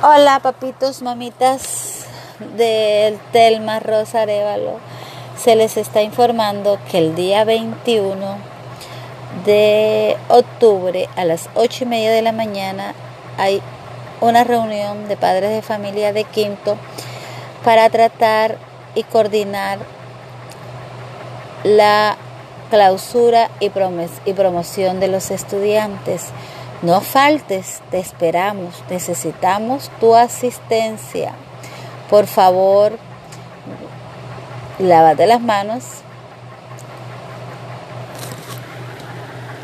Hola papitos, mamitas del Telma Rosa Arevalo. Se les está informando que el día 21 de octubre a las 8 y media de la mañana hay una reunión de padres de familia de Quinto para tratar y coordinar la clausura y, y promoción de los estudiantes. No faltes, te esperamos, necesitamos tu asistencia. Por favor, lávate las manos,